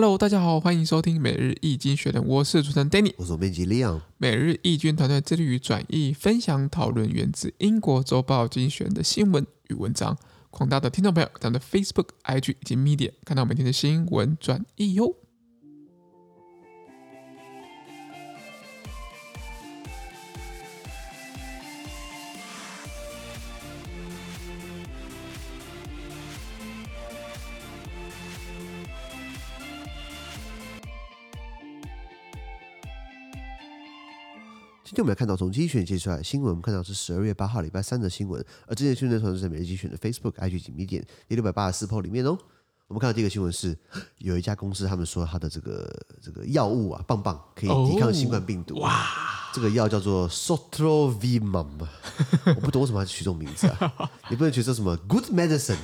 Hello，大家好，欢迎收听每日易经学人，我是主持人 Danny，我是编辑 Leon。每日易经团队致力于转译、分享、讨论源自英国周报精选的新闻与文章。广大的听众朋友，咱们的 Facebook、IG 以及 Media 看到每天的新闻转译哟。我们来看到从精选接出来新闻，我们看到是十二月八号礼拜三的新闻，而这件新闻呢，是在每日精选的 Facebook、IG 紧密点第六百八十四 po 里面哦。我们看到第一个新闻是，有一家公司他们说他的这个这个药物啊，棒棒可以抵抗新冠病毒。哇，这个药叫做 Sotrovimab，我不懂为什么要取这种名字啊？你不能取这什么 Good Medicine，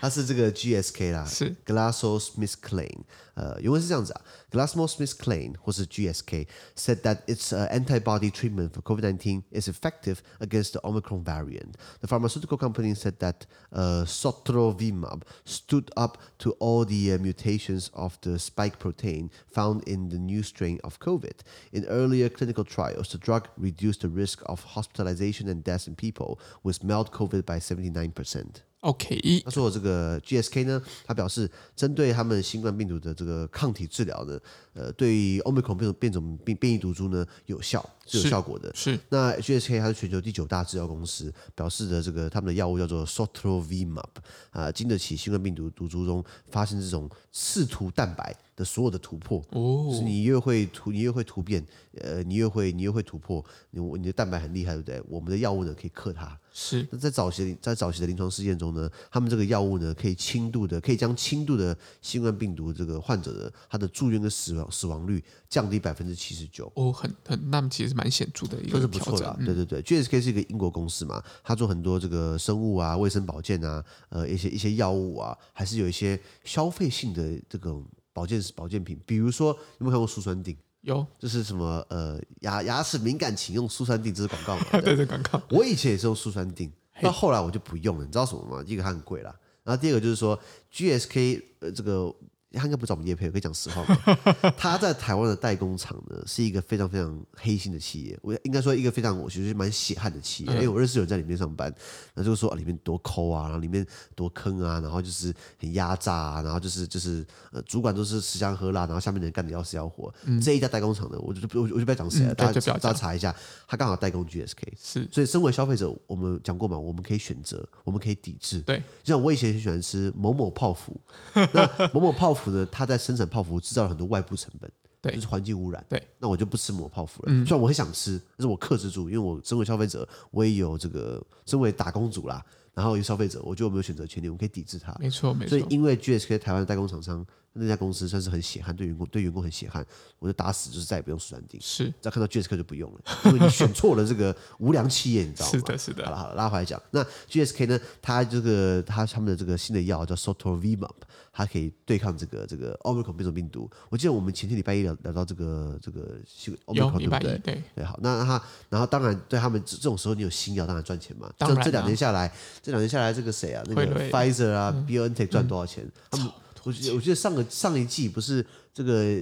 它是这个 GSK 啦，是 GlaxoSmithKline。呃，原文是这样子啊，GlaxoSmithKline 或是 GSK said that its antibody treatment for COVID-19 is effective against the Omicron variant. The pharmaceutical company said that uh, Sotrovimab stood up to all the mutations of the spike protein found in the new strain of COVID. In earlier clinical trials, the drug reduced the risk of hospitalization and deaths in people with mild COVID by 79%. OK，他说这个 GSK 呢，他表示针对他们新冠病毒的这个抗体治疗呢，呃，对于 Omicron 变种变种变变异毒株呢有效，是有效果的。是，那 GSK 它是全球第九大制药公司，表示的这个他们的药物叫做 Sotrovimab 啊，经得起新冠病毒毒株中发生这种刺突蛋白的所有的突破。哦，是你越会突，你越会突变，呃，你越会你越会突破，你你的蛋白很厉害，对不对？我们的药物呢可以克它。是，那在早期在早期的临床试验中呢，他们这个药物呢可以轻度的可以将轻度的新冠病毒这个患者的他的住院跟死亡。死亡率降低百分之七十九哦，很很，那么其实蛮显著的一个，这是不错的、啊。对对对，GSK 是一个英国公司嘛，它做很多这个生物啊、卫生保健啊，呃，一些一些药物啊，还是有一些消费性的这个保健保健品，比如说有没有看过舒酸定？有，这是什么？呃，牙牙齿敏感请用舒酸定，这是广告嘛？对对，广告。我以前也是用舒酸定，到后来我就不用了，你知道什么吗？一个它很贵啦，然后第二个就是说 GSK 呃这个。他应该不找我们业配，我可以讲实话吗？他在台湾的代工厂呢，是一个非常非常黑心的企业。我应该说一个非常我其实蛮血汗的企业，因为我认识有人在里面上班，那就是说里面多抠啊，然后里面多坑啊，然后就是很压榨啊，然后就是就是呃，主管都是吃香喝辣，然后下面的人干的要死要活。嗯、这一家代工厂呢，我就我我就不要讲谁了，大家大家查一下，他刚好代工 GSK，是，所以身为消费者，我们讲过嘛，我们可以选择，我们可以抵制。对，就像我以前很喜欢吃某某泡芙，那某某泡芙呢，他在生产泡芙制造了很多外部成本，对，就是环境污染。对，那我就不吃抹泡芙了。嗯，虽然我很想吃，但是我克制住，因为我身为消费者，我也有这个身为打工族啦，然后有消费者，我觉得我们有选择权利，我们可以抵制它。没错，没错。所以因为 GSK 台湾的代工厂商。那家公司算是很血汗，对员工对员工很血汗，我就打死就是再也不用舒酸定。是，再看到 GSK 就不用了，因为你选错了这个无良企业，你知道吗？是的，是的。好了好了，拉回来讲，那 GSK 呢？它这个它他们的这个新的药叫 Sotrovimab，它可以对抗这个这个 Omicron 变种病毒。我记得我们前天礼拜一聊聊到这个这个 Omicron 对不对？对对。好，那它然后当然对他们这种时候你有新药当然赚钱嘛。当然。这两年下来，这两年下来这个谁啊？那个 Pfizer 啊，BioNTech 赚多少钱？他们。我觉得，我觉得上个上一季不是这个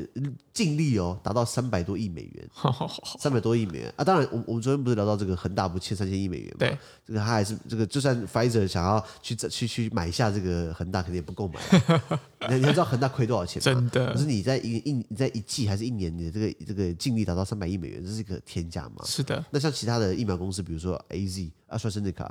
净利哦，达到三百多亿美元，三百多亿美元啊！当然，我我们昨天不是聊到这个恒大不欠三千亿美元嘛？对，这个他还是这个，就算 Pfizer 想要去去去买下这个恒大，肯定也不够买。你你知道恒大亏多少钱吗？真的，可是你在一一你在一季还是一年，你的这个这个净利达到三百亿美元，这是一个天价嘛？是的。那像其他的疫苗公司，比如说 AZ、AstraZeneca，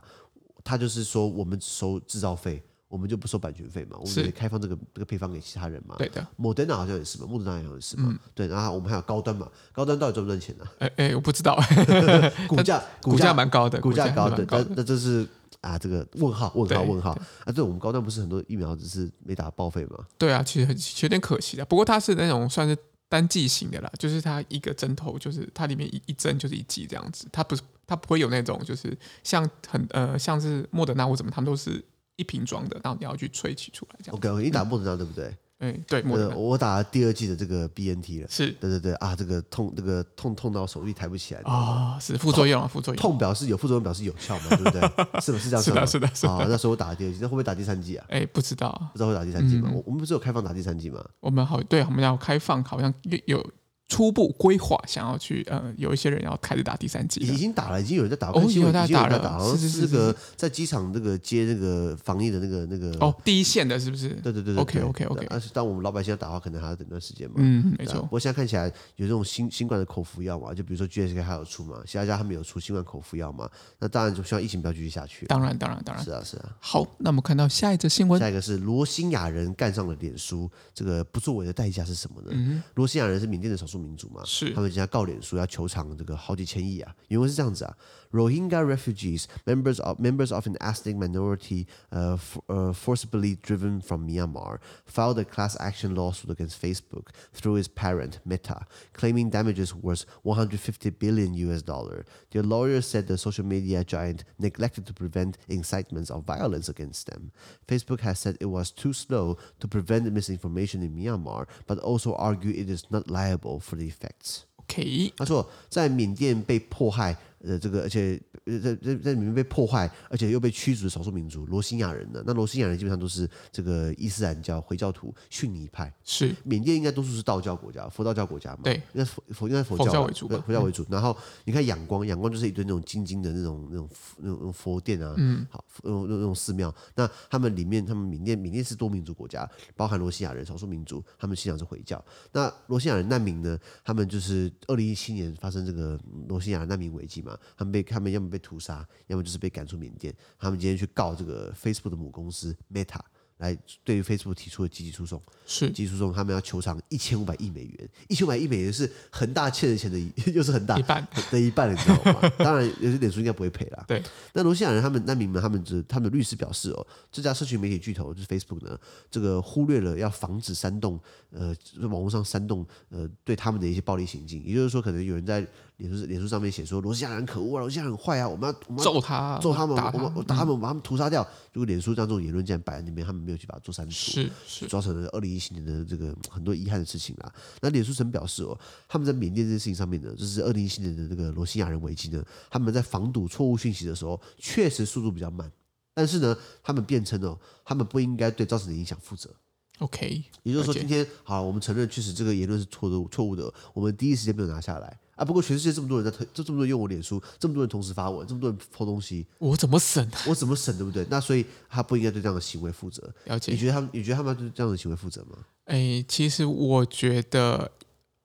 他就是说我们收制造费。我们就不收版权费嘛，我们可以开放这个这个配方给其他人嘛。对的，莫德纳好像也是嘛，莫德纳好像也是嘛。嗯、对，然后我们还有高端嘛，高端到底赚不赚钱呢、啊？哎哎，我不知道，股价股价蛮高的，股价高的，那那这是啊，这个问号问号问号啊！对，我们高端不是很多疫苗只是没打报废吗？对啊，其实很有点可惜的。不过它是那种算是单剂型的啦，就是它一个针头就是它里面一一针就是一剂这样子，它不是它不会有那种就是像很呃像是莫德纳或什么，他们都是。一瓶装的，然后你要去萃取出来这样。OK，你打莫德纳对不对？哎，对，莫德纳，我打了第二季的这个 BNT 了。是，对对对啊，这个痛，这个痛痛到手臂抬不起来啊，是副作用啊，副作用。痛表示有副作用，表示有效嘛，对不对？是不是这样？是的，是的，是的。啊，那时候我打了第二季，那会不会打第三季啊？哎，不知道，不知道会打第三季吗？我我们不是有开放打第三季吗？我们好，对，我们要开放，好像有。初步规划想要去，呃，有一些人要开始打第三剂，已经打了，已经有人在打，哦，已经有在打了，好像是这个在机场那个接那个防疫的那个那个哦，第一线的是不是？对对对，OK OK OK。但是当我们老百姓要打的话，可能还要等段时间嘛。嗯，没错。不过现在看起来有这种新新冠的口服药嘛，就比如说 GSK 还有出嘛，其他家他们有出新冠口服药嘛，那当然就希望疫情不要继续下去。当然当然当然，是啊是啊。好，那我们看到下一则新闻，下一个是罗兴亚人干上了脸书，这个不作为的代价是什么呢？罗兴亚人是缅甸的少数民族嘛，是。他们现在告脸书要求偿这个好几千亿啊，因为是这样子啊 ，Rohingya refugees, members of members of an ethnic minority, uh, uh, forcibly driven from Myanmar, filed a class action lawsuit against Facebook through its parent Meta, claiming damages worth 150 billion US dollar. Their lawyers said the social media giant neglected to prevent incitements of violence against them. Facebook has said it was too slow to prevent misinformation in Myanmar, but also argued it is not liable for the effects. OK，他说在缅甸被迫害。 呃，这个而且在在在里面被破坏，而且又被驱逐的少数民族罗兴亚人呢？那罗兴亚人基本上都是这个伊斯兰教回教徒逊尼派。是缅甸应该多数是道教国家，佛道教国家嘛？对，应该佛佛应该佛教，佛教为主，佛教为主。然后你看仰光，仰光就是一堆那种金金的那种那种那种佛殿啊，嗯，好，那种那种寺庙。那他们里面，他们缅甸缅甸是多民族国家，包含罗兴亚人少数民族，他们信仰是回教。那罗兴亚人难民呢？他们就是二零一七年发生这个罗兴亚难民危机嘛。他们被他们要么被屠杀，要么就是被赶出缅甸。他们今天去告这个 Facebook 的母公司 Meta。来对于 Facebook 提出的积极诉讼，是积极诉讼，他们要求偿一千五百亿美元，一千五百亿美元是恒大欠的钱的，又是恒大一半的一半，你知道吗？当然，有些脸书应该不会赔啦。对，那罗兴亚人他们难民们，他们这他们的律师表示哦，这家社群媒体巨头就是 Facebook 呢，这个忽略了要防止煽动，呃，网络上煽动，呃，对他们的一些暴力行径，也就是说，可能有人在脸书脸书上面写说罗西亚人可恶啊，罗西亚人很坏啊，我们要我们要揍他，揍他们，打他我们打他们，把他们屠杀掉。如果脸书这样这种言论这样摆在那边，他们没有去把它做删除，是是造成了二零一七年的这个很多遗憾的事情啦。那脸书曾表示哦，他们在缅甸这件事情上面呢，就是二零一七年的这个罗西亚人危机呢，他们在防堵错误讯息的时候，确实速度比较慢，但是呢，他们辩称哦，他们不应该对造成的影响负责。OK，也就是说，今天好，我们承认确实这个言论是错的、错误的，我们第一时间没有拿下来啊。不过全世界这么多人在推，这这么多人用我脸书，这么多人同时发文，这么多人 po 东西，我怎么审？我怎么审？对不对？那所以他不应该对这样的行为负责。了解？你觉得他们？你觉得他们对这样的行为负责吗？哎，其实我觉得，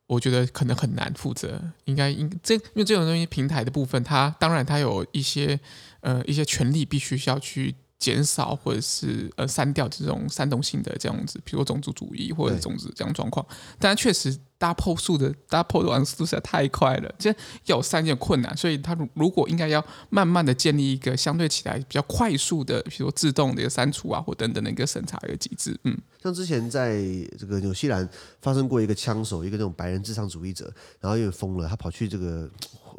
我觉得可能很难负责。应该应这，因为这种东西平台的部分，它当然它有一些呃一些权利必须要去。减少或者是呃删掉这种煽动性的这样子，比如说种族主义或者种子这样状况。但确实，大家 po 速的，大家 po 的网速度实在太快了，这要删有困难。所以，他如果应该要慢慢的建立一个相对起来比较快速的，比如说自动的一个删除啊，或等等的一个审查一个机制。嗯，像之前在这个纽西兰发生过一个枪手，一个那种白人至上主义者，然后因为疯了，他跑去这个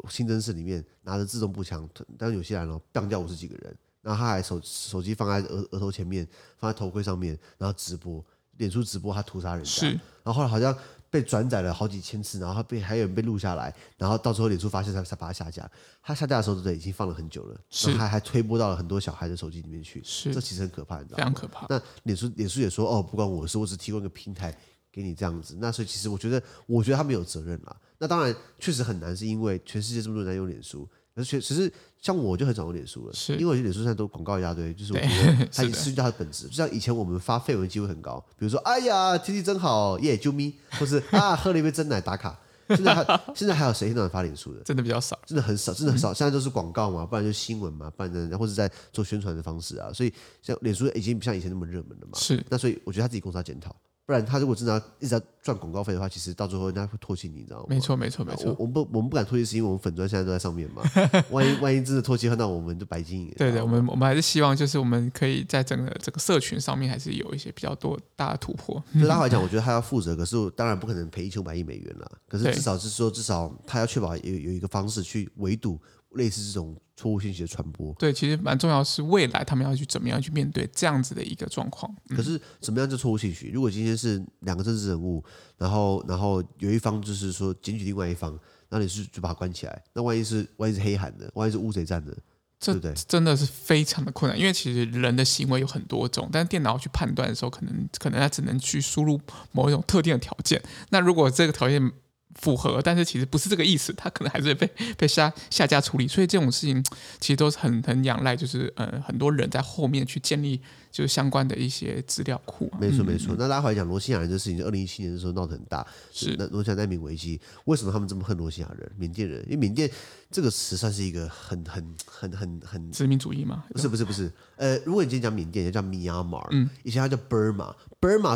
清真寺里面拿着自动步枪，当纽西兰哦，干掉五十几个人。然后他还手手机放在额额头前面，放在头盔上面，然后直播，脸书直播他屠杀人家。是。然后后来好像被转载了好几千次，然后他被还有人被录下来，然后到时候脸书发现才才把他下架。他下架的时候，对，已经放了很久了。是。然后还还推播到了很多小孩的手机里面去。是。这其实很可怕，你知道吗？非常可怕。那脸书脸书也说，哦，不关我的事，我只提供一个平台给你这样子。那所以其实我觉得，我觉得他没有责任啦。那当然确实很难，是因为全世界这么多人在用脸书。而且其实像我就很少用脸书了，是因为我觉得脸书现在都广告一大堆，就是我觉得 它已经失去它的本质。就像以前我们发绯闻机会很高，比如说哎呀天气真好耶啾咪，或是啊喝了一杯真奶打卡。现在还现在还有谁现在发脸书的？真的比较少，真的很少，真的很少。现在都是广告嘛，不然就新闻嘛，不然或者在做宣传的方式啊。所以像脸书已经不像以前那么热门了嘛。是，那所以我觉得他自己公司要检讨。不然他如果真的要一直在赚广告费的话，其实到最后人家会唾弃你，你知道吗？没错，没错，没错。我我们不我们不敢唾弃，是因为我们粉砖现在都在上面嘛。万一万一真的唾弃，那我们就白经营。对对，我们我们还是希望就是我们可以在整个这个社群上面还是有一些比较多大的突破。对 他来讲，我觉得他要负责，可是当然不可能赔一千五百亿美元了。可是至少是说，至少他要确保有有一个方式去围堵类似这种错误信息的传播。对，其实蛮重要是未来他们要去怎么样去面对这样子的一个状况。嗯、可是什么样叫错误信息？如果今天是两个政治人物，然后然后有一方就是说检举另外一方，那你是就把他关起来？那万一是万一是黑喊的，万一是乌贼战的？这对对真的是非常的困难，因为其实人的行为有很多种，但是电脑去判断的时候，可能可能它只能去输入某一种特定的条件。那如果这个条件符合，但是其实不是这个意思，他可能还是被 被下下架处理。所以这种事情 其实都是很很仰赖，就是呃很多人在后面去建立。就是相关的一些资料库、啊，没错没错。那拉回来讲罗兴亚人这事情，二零一七年的时候闹得很大，是那罗兴亚难民危机，为什么他们这么恨罗兴亚人？缅甸人，因为缅甸这个词算是一个很很很很很殖民主义嘛？不是不是不是，呃，如果你今天讲缅甸，叫 Myanmar，嗯，以前它叫 Burma，Burma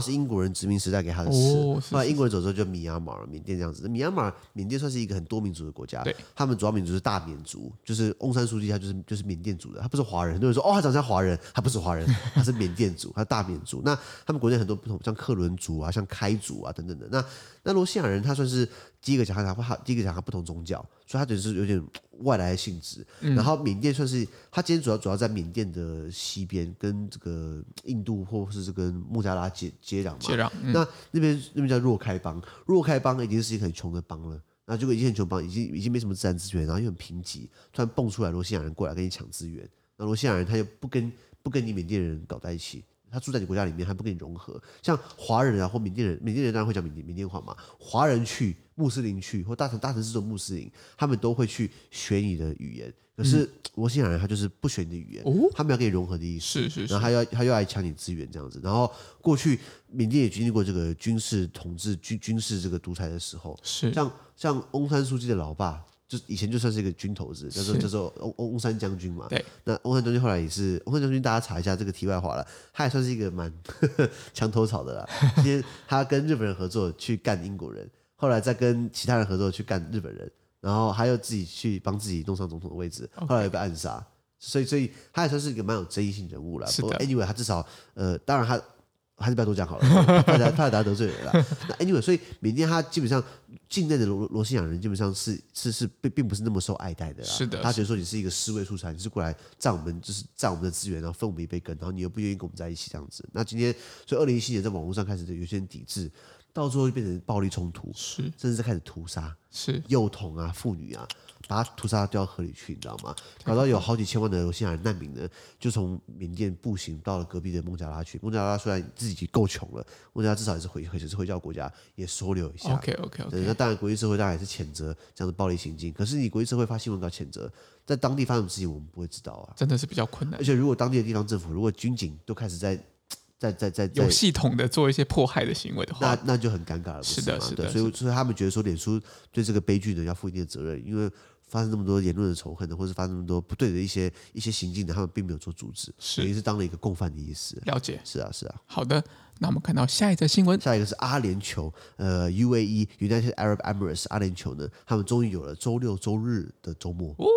是英国人殖民时代给他的词，哦、后来英国人走之后就 Myanmar，缅甸这样子。Myanmar 缅甸算是一个很多民族的国家，他们主要民族是大缅族，就是翁山书记他就是就是缅甸族的，他不是华人。很多人说哦，他长得像华人，他不是华人，他是缅甸族，他是大缅族，那他们国内很多不同，像克伦族啊，像开族啊等等的。那那罗西亚人，他算是第一个讲他他第一个讲他不同宗教，所以他只是有点外来的性质。嗯、然后缅甸算是他今天主要主要在缅甸的西边，跟这个印度或是这个孟加拉接接壤嘛。接壤。嗯、那那边那边叫若开邦，若开邦已经是一个很穷的邦了。那结果已经很穷邦，已经已经没什么自然资源，然后又很贫瘠，突然蹦出来罗兴亚人过来跟你抢资源。那罗兴亚人他又不跟不跟你缅甸人搞在一起。他住在你国家里面，还不跟你融合。像华人啊，或缅甸人，缅甸人当然会讲缅甸缅甸话嘛。华人去，穆斯林去，或大城大城市的穆斯林，他们都会去学你的语言。可是罗兴亚人他就是不学你的语言，哦、他们要跟你融合的意思。是是是。然后他要他又来抢你资源这样子。然后过去缅甸也经历过这个军事统治、军军事这个独裁的时候。是。像像翁山书记的老爸。就以前就算是一个军头子，叫做叫做翁翁山将军嘛。对。那翁山将军后来也是翁山将军，大家查一下这个题外话了，他也算是一个蛮 墙头草的啦。今天他跟日本人合作去干英国人，后来再跟其他人合作去干日本人，然后他又自己去帮自己弄上总统的位置，后来又被暗杀。所以，所以他也算是一个蛮有争议性人物了。不过。Anyway，他至少呃，当然他。还是不要多讲好了，怕怕大家得罪人了。那 anyway，所以缅甸他基本上境内的罗罗兴亚人基本上是是是并并不是那么受爱戴的啦。是的，他觉得说你是一个尸位素材，你是过来占我们就是占我们的资源，然后分我们一杯羹，然后你又不愿意跟我们在一起这样子。那今天所以二零一七年在网络上开始有些人抵制，到最后就变成暴力冲突，是甚至是开始屠杀，是幼童啊、妇女啊。把他屠杀掉到河里去，你知道吗？搞到有好几千万的罗兴亚人难民呢，就从缅甸步行到了隔壁的孟加拉去。孟加拉虽然自己够穷了，孟加拉至少也是回，也是回教国家，也收留一下。OK OK OK。那当然，国际社会当然也是谴责这样的暴力行径。可是你国际社会发新闻稿谴责，在当地发生什么事情，我们不会知道啊。真的是比较困难。而且如果当地的地方政府，如果军警都开始在在在在，在有系统的做一些迫害的行为的话，那那就很尴尬了。是，是的，是的。所以所以他们觉得说，脸书对这个悲剧呢要负一定的责任，因为。发生这么多言论的仇恨的，或者是发生那么多不对的一些一些行径的，他们并没有做阻止，是等于是当了一个共犯的意思。了解，是啊，是啊。好的，那我们看到下一则新闻，下一个是阿联酋，呃，UAE United Arab Emirates，阿联酋呢，他们终于有了周六周日的周末。哦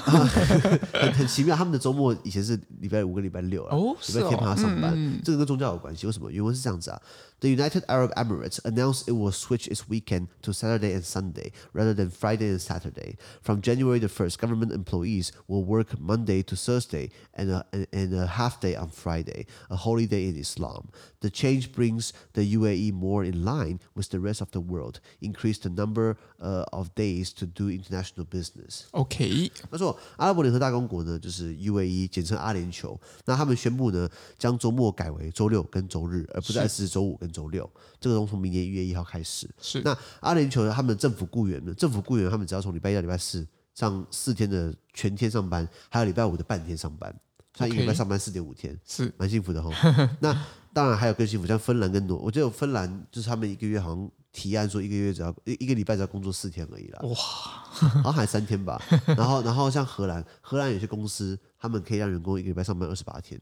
很很奇妙，他们的周末以前是礼拜五跟礼拜六啊，礼拜天帮他上班，这个跟宗教有关系。为什么？原文是这样子啊 ：The United Arab Emirates announced it will switch its weekend to Saturday and Sunday rather than Friday and Saturday. From January the first, government employees will work Monday to Thursday and a, and a half day on Friday, a holy day in Islam. The change brings the UAE more in line with the rest of the world, increase the number uh, of days to do international business. OK，他说阿拉伯联合大公国呢，就是 UAE，简称阿联酋。那他们宣布呢，将周末改为周六跟周日，而不再是周五跟 周六。这个从从明年一月一号开始。是。那阿联酋他们的政府雇员呢，政府雇员他们只要从礼拜一到礼拜四上四天的全天上班，还有礼拜五的半天上班，他一个礼拜上班四点五天，是蛮幸福的哈。那当然还有更幸福，像芬兰跟挪，我觉得芬兰就是他们一个月好像提案说一个月只要一一个礼拜只要工作四天而已啦。哇，好像还三天吧。然后然后像荷兰，荷兰有些公司他们可以让员工一个礼拜上班二十八天，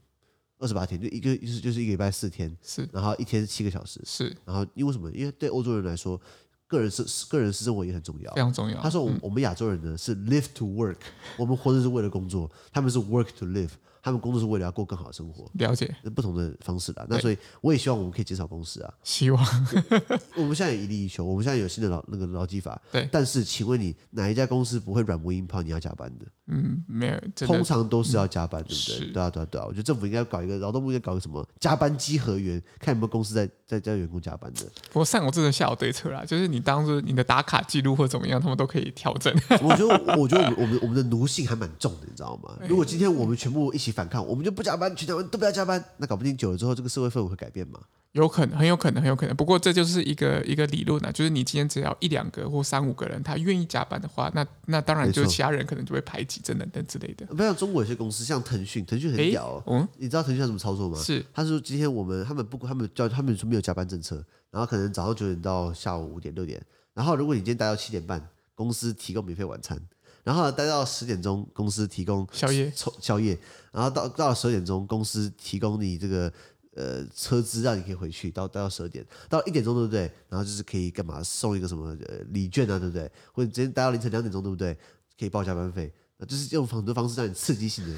二十八天就一个就是就是一个礼拜四天，是，然后一天是七个小时，是，然后因为什么？因为对欧洲人来说，个人是个人私生活也很重要，非常重要。他说我、嗯、我们亚洲人呢是 live to work，我们活着是为了工作，他们是 work to live。他们工作是为了要过更好的生活，了解，不同的方式啦。那所以我也希望我们可以减少工时啊。希望 我们现在有一例一休，我们现在有新的劳那个劳基法。对，但是请问你哪一家公司不会软磨硬泡你要加班的？嗯，没有，通常都是要加班，对不对？是对啊，对啊，对啊。我觉得政府应该搞一个，劳动部应该搞个什么加班稽核员，看有没有公司在在叫员工加班的。不过上有政策，下有对策啦，就是你当初你的打卡记录或怎么样，他们都可以调整。我觉得，我觉得我们我们的奴性还蛮重的，你知道吗？如果今天我们全部一起反抗，我们就不加班，全台湾都不要加班，那搞不定久了之后，这个社会氛围会改变吗？有可能，很有可能，很有可能。不过这就是一个一个理论啊，就是你今天只要一两个或三五个人他愿意加班的话，那那当然就是其他人可能就会排挤等等等之类的。不像中国有些公司，像腾讯，腾讯很屌哦。嗯，你知道腾讯要怎么操作吗？是，他说今天我们他们不他们叫他们说没有加班政策，然后可能早上九点到下午五点六点，然后如果你今天待到七点半，公司提供免费晚餐，然后待到十点钟，公司提供宵夜，宵夜，然后到到了十二点钟，公司提供你这个。呃，车资让你可以回去，到待到十二点，到一点钟，对不对？然后就是可以干嘛？送一个什么呃礼券啊，对不对？或者直接待到凌晨两点钟，对不对？可以报加班费，就是用很多方式让你刺激性的，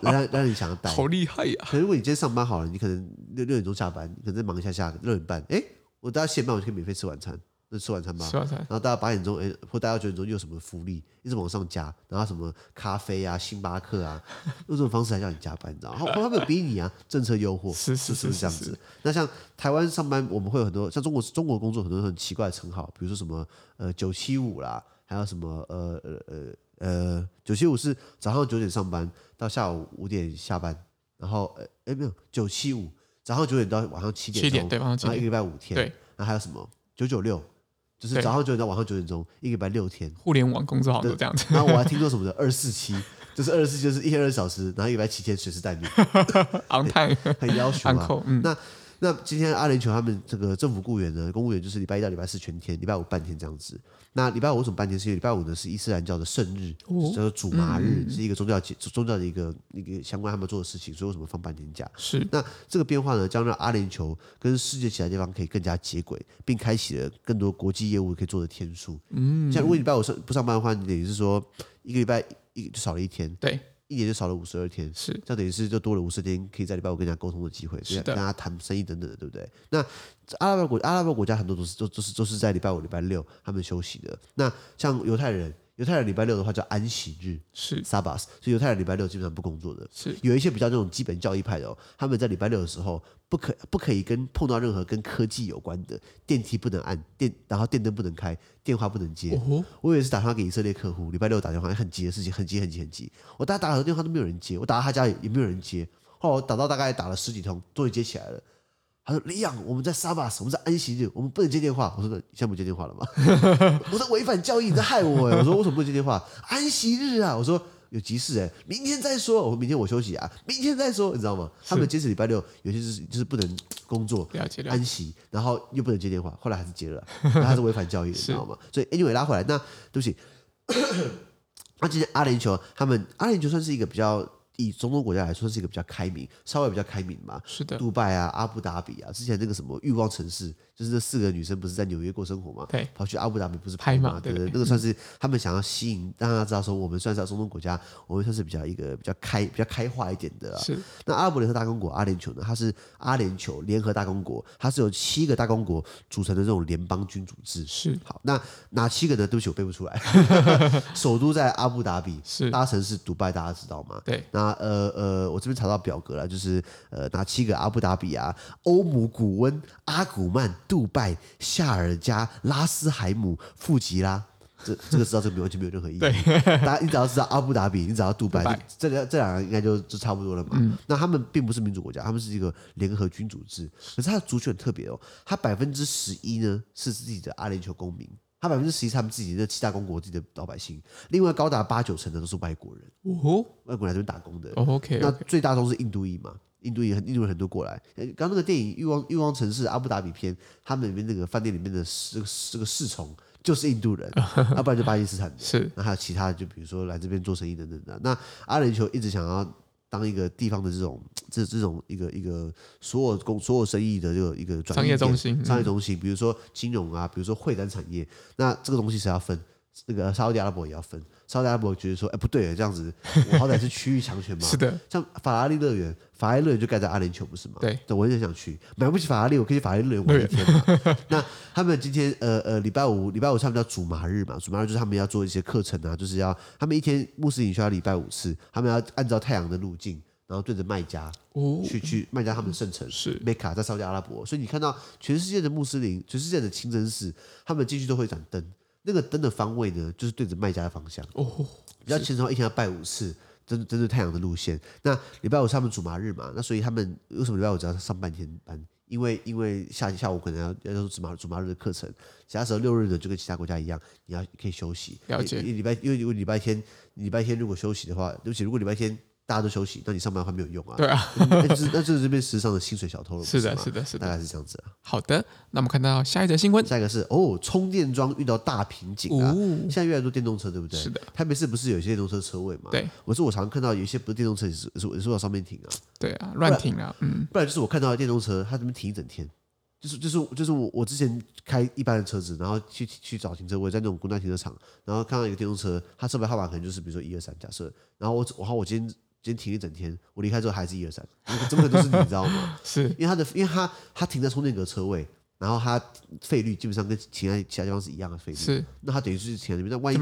来 让让你想要待。好厉害呀！可是如果你今天上班好了，你可能六六点钟下班，你可能再忙一下下六点半，哎，我待到七点半，我就可以免费吃晚餐。那吃晚餐吧，吃晚餐，然后大家八点钟，哎，或大家九点钟又有什么福利，一直往上加，然后什么咖啡啊、星巴克啊，用这种方式来叫你加班，你知道吗？然后他们有逼你啊，政策诱惑，是是是，这样子。那像台湾上班，我们会有很多像中国中国工作很多很奇怪的称号，比如说什么呃九七五啦，还有什么呃呃呃呃九七五是早上九点上班到下午五点下班，然后呃哎没有九七五早上九点到晚上七点，七点对，晚上七点，然后一个礼拜五天，对，那还有什么九九六？就是早上九点到晚上九点钟，一个礼拜六天。互联网工作好多这样子。然后我还听说什么的二四七，就是二十四就是一天二十小时，然后一个礼拜七天随时待命。昂泰 很要求啊。那那今天阿联酋他们这个政府雇员呢，公务员就是礼拜一到礼拜四全天，礼拜五半天这样子。那礼拜五为什么半天？是因为礼拜五呢是伊斯兰教的圣日，叫做主麻日，是一个宗教节、宗教的一个一个相关他们做的事情，所以为什么放半天假？是。那这个变化呢，将让阿联酋跟世界其他地方可以更加接轨，并开启了更多国际业务可以做的天数。嗯。像如果你礼拜五上不上班的话，你等于是说一个礼拜一就少了一天。对。一年就少了五十二天，是，这样等于是就多了五十天可以在礼拜五跟人家沟通的机会，跟他谈生意等等的，对不对？那阿拉伯国阿拉伯国家很多都是都都是都是在礼拜五、礼拜六他们休息的。那像犹太人。犹太人礼拜六的话叫安息日，是 Sabbath，所以犹太人礼拜六基本上不工作的。是有一些比较那种基本教义派的哦，他们在礼拜六的时候不可不可以跟碰到任何跟科技有关的电梯不能按电，然后电灯不能开，电话不能接。哦、我以为是打电话给以色列客户，礼拜六打电话很急的事情，很急很急很急。我大概打了很多电话都没有人接，我打到他家也也没有人接。后来我打到大概打了十几通，终于接起来了。他说：“李阳，我们在沙巴，我们在安息日，我们不能接电话。”我说：“你现在不接电话了吗？” 我说：“违反教义，你在害我。”我说：“为什么不接电话？安息日啊！”我说：“有急事哎，明天再说。”我说：“明天我休息啊，明天再说。”你知道吗？他们坚持礼拜六有些就是就是不能工作，安息，然后又不能接电话。后来还是接了，那还是违反教义的，你知道吗？所以 anyway 拉回来，那对不起。那今天阿联酋他们阿联酋算是一个比较。以中东国家来说，是一个比较开明，稍微比较开明嘛。是的，杜拜啊、阿布达比啊，之前那个什么欲望城市，就是这四个女生不是在纽约过生活嘛？对，跑去阿布达比不是拍嘛？对对，对，那个算是他们想要吸引，让大家知道说，我们算是中东国家，我们算是比较一个比较开、比较开化一点的。是。那阿拉伯联合大公国阿联酋呢？它是阿联酋联合大公国，它是由七个大公国组成的这种联邦君主制。是。好，那哪七个呢？对不起，我背不出来。首都在阿布达比，是。大城市杜拜，大家知道吗？对。那呃呃，我这边查到表格了，就是呃，哪七个阿布达比啊、欧姆古温、阿古曼、杜拜、夏尔加、拉斯海姆、富吉拉，这这个知道这个完全没有任何意义。对，大家你只要知道阿布达比，你只要杜拜，拜这两这两个应该就就差不多了嘛。嗯、那他们并不是民主国家，他们是一个联合君主制，可是他的族群很特别哦，他百分之十一呢是自己的阿联酋公民。他百分之十一是他们自己的七大公国自己的老百姓，另外高达八九成的都是外国人，哦，外国人来这边打工的。哦、OK，那最大宗是印度裔嘛？印度也很印度人很多过来。刚那个电影《欲望欲望城市》阿布达比篇，他们里面那个饭店里面的这个这个侍从就是印度人，要 不然就巴基斯坦的。是，那还有其他的，就比如说来这边做生意等等的。那阿联酋一直想要。当一个地方的这种这这种一个一个所有工所有生意的这个一个商业中心，商业中心，比如说金融啊，比如说会展产业，那这个东西是要分那个沙特阿拉伯也要分。沙特阿拉伯觉得说，哎，不对，这样子我好歹是区域强权嘛。是的，像法拉利乐园，法拉利乐园就盖在阿联酋，不是吗？对，我很想去，买不起法拉利，我可以去法拉利乐园玩一天嘛。那他们今天呃呃礼拜五礼拜五他们叫主麻日嘛，主麻日就是他们要做一些课程啊，就是要他们一天穆斯林需要礼拜五次，他们要按照太阳的路径，然后对着麦加哦去去麦加他们的圣城是麦卡在沙特阿拉伯，所以你看到全世界的穆斯林，全世界的清真寺，他们进去都会一盏灯。那个灯的方位呢，就是对着卖家的方向。哦，比较虔诚一天要拜五次，针针对太阳的路线。那礼拜五是他们主麻日嘛，那所以他们为什么礼拜五只要上半天班？因为因为下下午可能要要做主麻主麻日的课程，其他时候六日呢就跟其他国家一样，你要可以休息。了解。礼拜因为如果礼拜天礼拜天如果休息的话，对不起，如果礼拜天。大家都休息，那你上班的话没有用啊。对啊，那就是那就是这边时尚的薪水小偷了。是的，是的，是的，大概是这样子啊。好的，那我们看到下一则新闻，下一个是哦，充电桩遇到大瓶颈啊。现在越来越多电动车，对不对？是的。台北市不是有些电动车车位嘛？对。我说我常看到有一些不是电动车，也是是是往上面停啊。对啊，乱停啊。嗯。不然就是我看到的电动车，它怎么停一整天，就是就是就是我我之前开一般的车子，然后去去找停车位，在那种公交停车场，然后看到一个电动车，它车牌号码可能就是比如说一二三，假设，然后我然后我今天。今天停一整天，我离开之后还是一二三，怎么可能都是你知道吗？是因为它的，因为它它停在充电格车位，然后它费率基本上跟停在其他地方是一样的费率，是那它等于是停在那边，那万一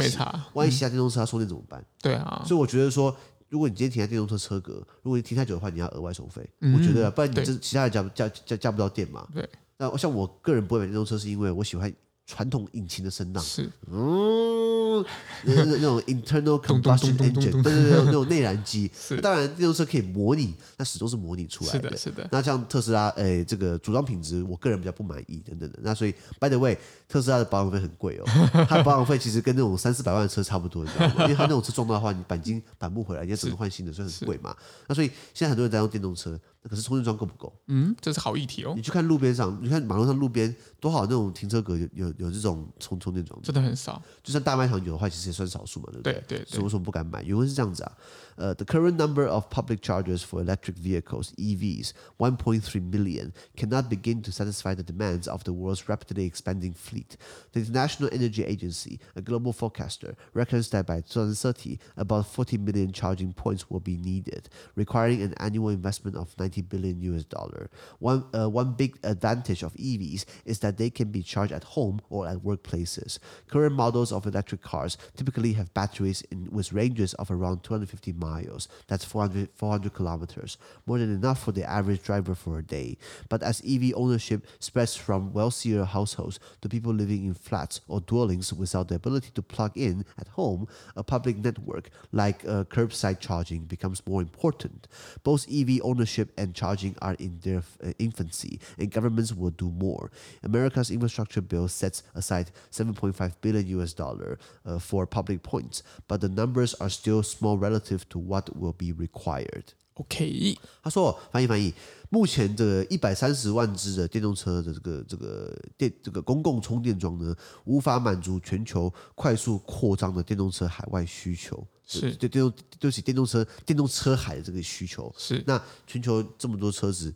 万一其他电动车它充电怎么办？对啊，所以我觉得说，如果你今天停在电动车车格，如果你停太久的话，你要额外收费。我觉得，不然你这其他的加加加加不到电嘛。对，那像我个人不会买电动车，是因为我喜欢传统引擎的声浪。是，嗯。那那种 internal combustion engine，对对对，那种内燃机。当然电动车可以模拟，那始终是模拟出来的。是的，是的。那像特斯拉，哎，这个组装品质，我个人比较不满意，等等的。那所以，by the way，特斯拉的保养费很贵哦。它的保养费其实跟那种三四百万的车差不多，你知道吗？因为它那种车撞到的话，你钣金钣不回来，你要整个换新的，所以很贵嘛。那所以现在很多人在用电动车。可是充电桩够不够？嗯，这是好议题哦。你去看路边上，你看马路上路边多少那种停车格有有有这种充充电桩？真的很少。就算大卖场有的话，其实也算少数嘛，对不对？对对，对。所以为什么不敢买？原文是这样子啊。Uh, the current number of public chargers for electric vehicles (EVs), 1.3 million, cannot begin to satisfy the demands of the world's rapidly expanding fleet. The International Energy Agency, a global forecaster, reckons that by 2030, about 40 million charging points will be needed, requiring an annual investment of 90 billion US dollar. One, uh, one big advantage of EVs is that they can be charged at home or at workplaces. Current models of electric cars typically have batteries in, with ranges of around 250 miles miles. That's 400, 400 kilometers, more than enough for the average driver for a day. But as EV ownership spreads from wealthier households to people living in flats or dwellings without the ability to plug in at home, a public network like uh, curbside charging becomes more important. Both EV ownership and charging are in their uh, infancy, and governments will do more. America's infrastructure bill sets aside 7.5 billion US dollar uh, for public points, but the numbers are still small relative to What will be required? OK，他说翻译翻译，目前的一百三十万只的电动车的这个这个电这个公共充电桩呢，无法满足全球快速扩张的电动车海外需求。是对电动对不起电动车电动车海的这个需求。是那全球这么多车子。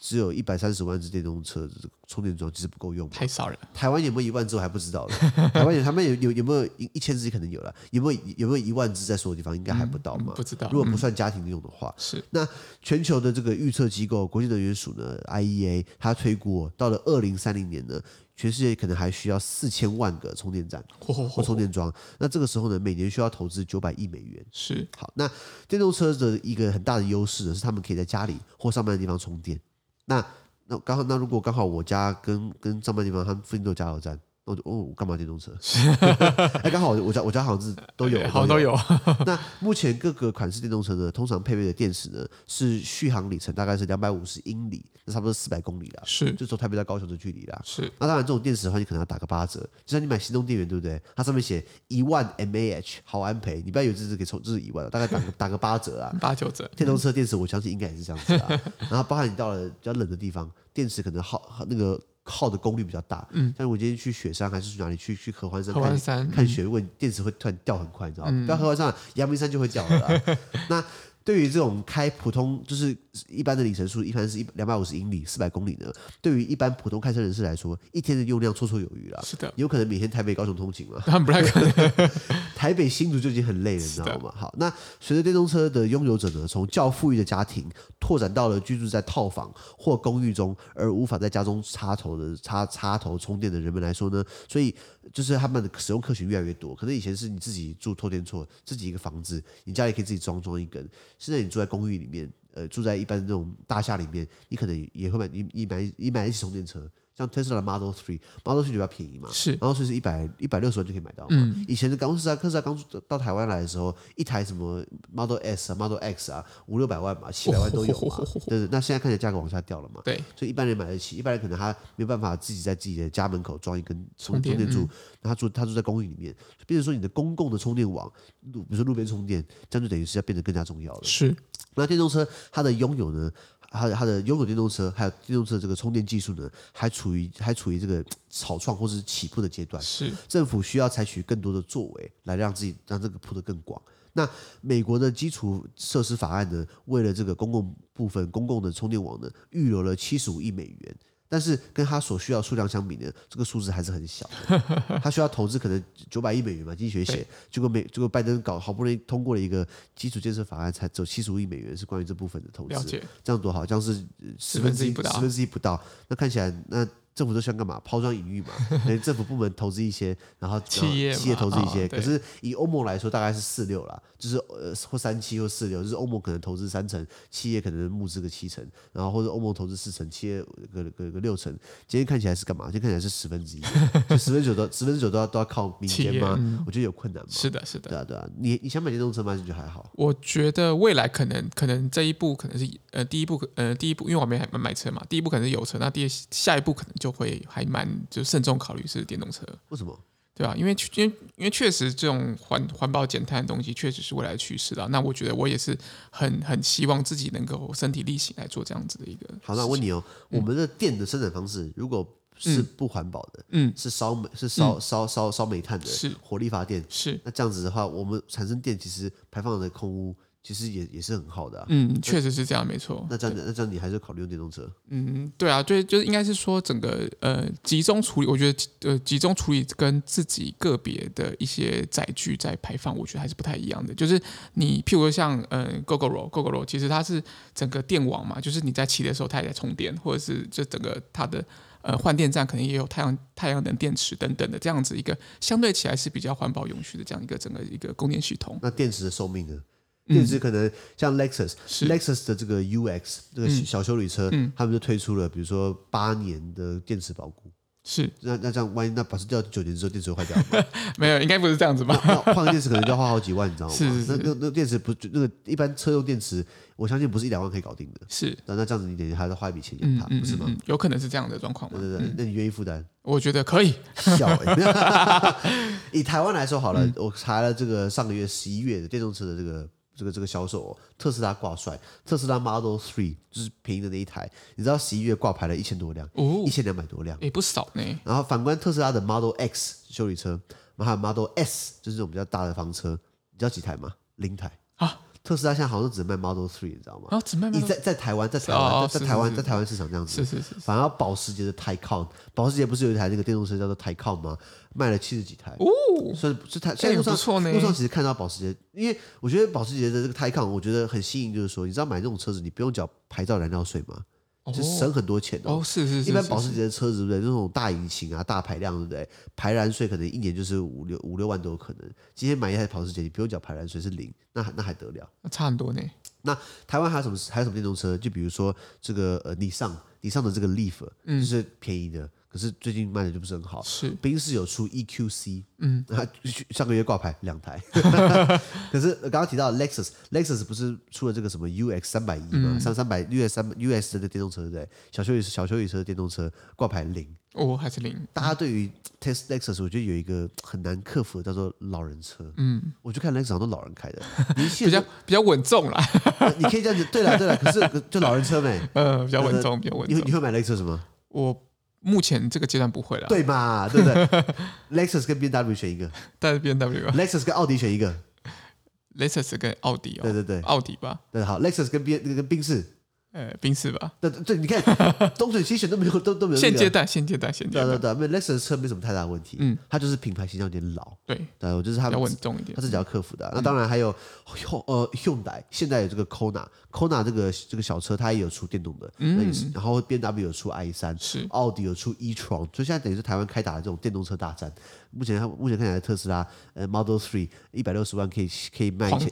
只有一百三十万只电动车充电桩，其实不够用，太少了。台湾有没有一万只我还不知道了。台湾有，他们有有有没有一一千只可能有了，有没有有没有一万只在所有地方应该还不到嘛、嗯？不知道。如果不算家庭用的话，是、嗯。那全球的这个预测机构国际能源署呢，IEA，它推估到了二零三零年呢，全世界可能还需要四千万个充电站或充电桩。那这个时候呢，每年需要投资九百亿美元。是。好，那电动车的一个很大的优势呢，是他们可以在家里或上班的地方充电。那那刚好，那如果刚好我家跟跟上班地方，他们附近都有加油站。我就哦，我干嘛电动车？哎，刚好我家我家好像是都有，好像都有。那目前各个款式电动车呢，通常配备的电池呢，是续航里程大概是两百五十英里，那差不多四百公里啦。是，就从台北到高雄的距离啦。是。那当然，这种电池的话，你可能要打个八折。就像你买行动电源，对不对？它上面写一万 mAh 毫安培，你不要以为这是可以充，这是一万，大概打个打个八折啊，八九折。电动车电池，我相信应该也是这样子啊。然后，包含你到了比较冷的地方，电池可能耗那个。耗的功率比较大，嗯，但是我今天去雪山还是去哪里去去合欢山看，合欢山看雪，如果电池会突然掉很快，你知道吗？不要合欢山，阳明山就会掉了。那对于这种开普通就是一般的里程数，一般是一两百五十英里、四百公里呢，对于一般普通开车人士来说，一天的用量绰绰有余了。是的，有可能每天台北、高雄通勤嘛？不太可能。台北新竹就已经很累了，你知道吗？好，那随着电动车的拥有者呢，从较富裕的家庭拓展到了居住在套房或公寓中而无法在家中插头的插插头充电的人们来说呢，所以就是他们的使用客群越来越多。可能以前是你自己住透天厝，自己一个房子，你家里可以自己装装一根。现在你住在公寓里面，呃，住在一般这种大厦里面，你可能也会买，你你买你买一起充电车，像特斯拉的 Model Three 比较便宜嘛，是，Model Three 是一百一百六十万就可以买到嘛。嗯，以前的刚特斯拉，特斯拉刚到台湾来的时候，一台什么 Model S 啊，Model X 啊，五六百万嘛，七百万都有嘛，对对。那现在看起来价格往下掉了嘛，对，所以一般人买得起，一般人可能他没有办法自己在自己的家门口装一根充充电柱，那他住他住在公寓里面，变成说你的公共的充电网，路比如说路边充电，这样就等于是要变得更加重要了。是。那电动车它的拥有呢，它的它的拥有电动车还有电动车这个充电技术呢，还处于还处于这个草创或是起步的阶段。是政府需要采取更多的作为，来让自己让这个铺得更广。那美国的基础设施法案呢，为了这个公共部分公共的充电网呢，预留了七十五亿美元。但是跟他所需要数量相比呢，这个数字还是很小的。他需要投资可能九百亿美元嘛，经济学写。结果美结果拜登搞好不容易通过了一个基础建设法案，才走七十五亿美元是关于这部分的投资。了解，这样多好，这样是十分之一不到，十分之一不到。那看起来那。政府都喜欢干嘛？抛砖引玉嘛。政府部门投资一些，然后企业企业投资一些。可是以欧盟来说，大概是四六啦，就是呃或三七或四六，就是欧盟可能投资三成，企业可能募资个七成，然后或者欧盟投资四成，企业个个个六成。今天看起来是干嘛？今天看起来是十分之一，就十分之九都十分之九都要都要靠民间吗？嗯、我觉得有困难吗？是的，是的，对啊，对啊。你你想买电动车吗？你觉得还好？我觉得未来可能可能这一步可能是呃第一步呃第一步，因为我没还没买车嘛，第一步可能是油车，那第下一步可能就会还蛮。就慎重考虑是电动车，为什么？对吧？因为因为因为确实这种环环保减碳的东西确实是未来的趋势了。那我觉得我也是很很希望自己能够身体力行来做这样子的一个。好，那我问你哦，嗯、我们的电的生产方式如果是不环保的，嗯，是烧煤是烧烧烧烧煤炭的，是火力发电，是那这样子的话，我们产生电其实排放的空污。其实也也是很好的，啊，嗯，确实是这样，没错。那这样，那这样你还是考虑用电动车？嗯，对啊，对就是应该是说整个呃集中处理，我觉得呃集中处理跟自己个别的一些载具在排放，我觉得还是不太一样的。就是你譬如说像呃 Gogoro，Gogoro 其实它是整个电网嘛，就是你在骑的时候它也在充电，或者是就整个它的呃换电站可能也有太阳太阳能电池等等的这样子一个相对起来是比较环保永续的这样一个整个一个供电系统。那电池的寿命呢？电池可能像 Lexus，Lexus 的这个 UX 这个小修理车，他们就推出了，比如说八年的电池保固。是，那那这样，万一那保持掉九年之后电池会坏掉吗？没有，应该不是这样子吧？换个电池可能就要花好几万，你知道吗？是是是。那那那电池不那个一般车用电池，我相信不是一两万可以搞定的。是。那那这样子，你等于还要花一笔钱养它，不是吗？有可能是这样的状况。对对对，那你愿意负担？我觉得可以。小欸。以台湾来说好了，我查了这个上个月十一月的电动车的这个。这个这个销售，哦，特斯拉挂帅，特斯拉 Model Three 就是便宜的那一台，你知道十一月挂牌了一千多辆，一千两百多辆，也不少呢。然后反观特斯拉的 Model X 修理车，还有 Model S 就是这种比较大的房车，你知道几台吗？零台啊。特斯拉现在好像只卖 Model Three，你知道吗？只卖你在在台湾，在台湾，在台湾，在台湾市场这样子。是是是。反而保时捷的 Taycan，保时捷不是有一台那个电动车叫做 Taycan 吗？卖了七十几台。哦。所以是台现在路上路上其实看到保时捷，因为我觉得保时捷的这个 Taycan，我觉得很吸引，就是说，你知道买这种车子你不用缴牌照燃料税吗？就省很多钱哦。是是是。一般保时捷的车子对不对？这种大引擎啊、大排量对不对？排燃税可能一年就是五六五六万都有可能。今天买一台保时捷，你不用缴排燃税是零，那那还得了？那差很多呢。那台湾还有什么？还有什么电动车？就比如说这个呃，你上你上的这个 Leaf，就是便宜的。嗯可是最近卖的就不是很好。是，宾士有出 EQC，嗯，上个月挂牌两台。可是刚刚提到 Lexus，Lexus 不是出了这个什么 UX 三百一吗？上三百 US 三 US 的电动车对不对？小休旅小休旅车的电动车挂牌零哦，还是零。大家对于 Test Lexus，我觉得有一个很难克服的，叫做老人车。嗯，我就看 Lexus 好多老人开的，比较比较稳重啦。你可以这样子，对了对了，可是就老人车呗，嗯，比较稳重，比较稳重。你你会买 Lexus 吗？我。目前这个阶段不会了，对嘛？对不对？Lexus 跟 BMW 选一个，但是 BMW。Lexus 跟奥迪选一个 Lexus 跟奥迪哦，对对对，奥迪吧，对，好，Lexus 跟宾跟宾士。呃，宾士吧，对对，你看东水西选都没有，都都没有。现阶段，现阶段，现阶段。对对对，因为 Lexus 车没什么太大问题，嗯，它就是品牌形象有点老，对，对，我就是它比较稳重一点，它是比较克服的。那当然还有呃，Hyundai 现在有这个 Kona，Kona 这个这个小车它也有出电动的，嗯，然后 BMW 有出 i 三是，奥迪有出 e-tron，所以现在等于是台湾开打的这种电动车大战。目前它目前看起来特斯拉呃 Model Three 一百六十万可以可以卖一千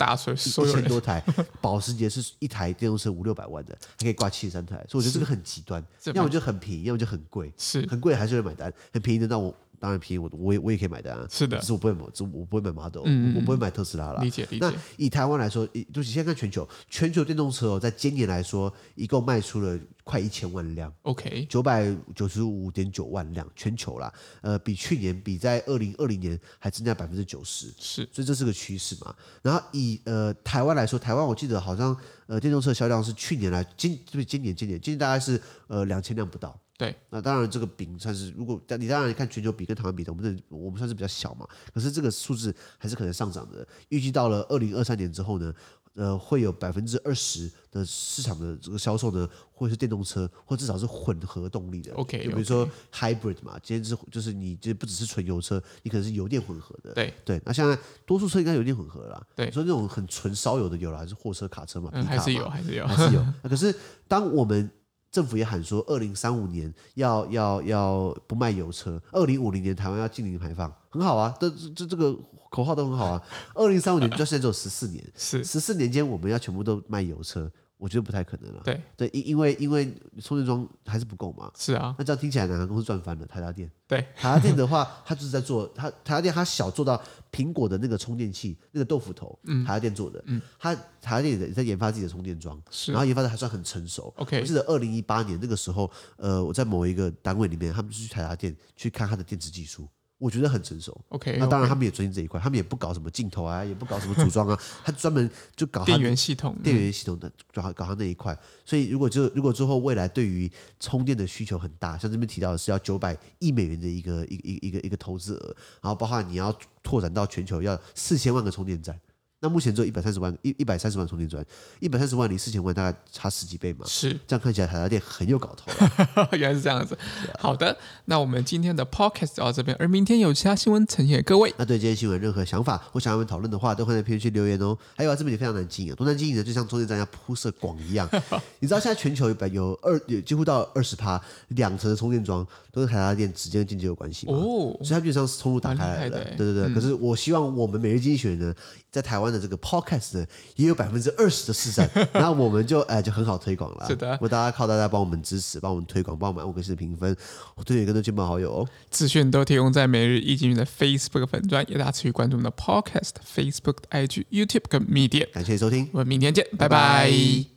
多台，保时捷是一台电动车五六百万的，还可以挂七十三台，所以我觉得这个很极端，要么就很便宜，要么就很贵，是。很贵还是会买单，很便宜的那我。当然便宜，我我也我也可以买单啊。是的，只是我不会买，我不会买 Model，嗯，我不会买特斯拉了。理解理解。那以台湾来说，就是现在看全球，全球电动车哦，在今年来说，一共卖出了快一千万辆。OK，九百九十五点九万辆，全球啦。呃，比去年比在二零二零年还增加百分之九十。是，所以这是个趋势嘛。然后以呃台湾来说，台湾我记得好像呃电动车销量是去年来今就是今年今年今年大概是呃两千辆不到。对，那当然这个饼算是，如果你当然看全球比跟台湾比的，我们这我们算是比较小嘛。可是这个数字还是可能上涨的。预计到了二零二三年之后呢，呃，会有百分之二十的市场的这个销售呢，会是电动车，或至少是混合动力的。OK，就比如说 hybrid 嘛，今天是就是你就不只是纯油车，你可能是油电混合的。对对，那现在多数车应该油电混合了。对，所以那种很纯烧油的有了，还是货车、卡车嘛？嗯，还是有，还是有，还是有。可是当我们政府也喊说，二零三五年要要要不卖油车，二零五零年台湾要净零排放，很好啊，这这这个口号都很好啊。二零三五年到现在只有十四年，是十四年间我们要全部都卖油车。我觉得不太可能了。对对，因因为因为充电桩还是不够嘛。是啊。那这样听起来哪个公司赚翻了？台达电。对。台达电的话，它就是在做它台达电，它小做到苹果的那个充电器那个豆腐头，嗯，台达电做的，嗯，它台达电也在研发自己的充电桩，是，然后研发的还算很成熟。OK。我记得二零一八年那个时候，呃，我在某一个单位里面，他们就去台达电去看它的电池技术。我觉得很成熟，OK。那当然，他们也专心这一块，他们也不搞什么镜头啊，也不搞什么组装啊，他专门就搞电源系统、电源系统的，搞搞他那一块。所以，如果就如果之后未来对于充电的需求很大，像这边提到的是要九百亿美元的一个一一一个一个投资额，然后包括你要拓展到全球要四千万个充电站。那目前只有一百三十万，一一百三十万充电桩，一百三十万离四千万大概差十几倍嘛？是，这样看起来台达电很有搞头。原来是这样子。啊、好的，那我们今天的 podcast 就到这边，而明天有其他新闻呈现给各位。那对今天新闻任何想法或想要我们讨论的话，都欢迎在评论区留言哦。还有啊，这边也非常难经营，多难经营的，就像充电站要铺设广一样。你知道现在全球有百有二有几乎到二十趴，两层的充电桩都跟台达电直接跟经济有关系哦，所以它基本上是通路打开来的。对对对。嗯、可是我希望我们每日经济学呢，在台湾的这个 podcast，也有百分之二十的市占，那我们就哎就很好推广了。是的，我大家靠大家帮我们支持，帮我们推广，帮我们按五颗星的评分，我推荐更多亲朋好友哦。资讯都提供在每日一经云的 Facebook 粉专，也大家持续关注我们的 podcast、Facebook、IG、YouTube 跟 Media。感谢收听，我们明天见，拜拜。拜拜。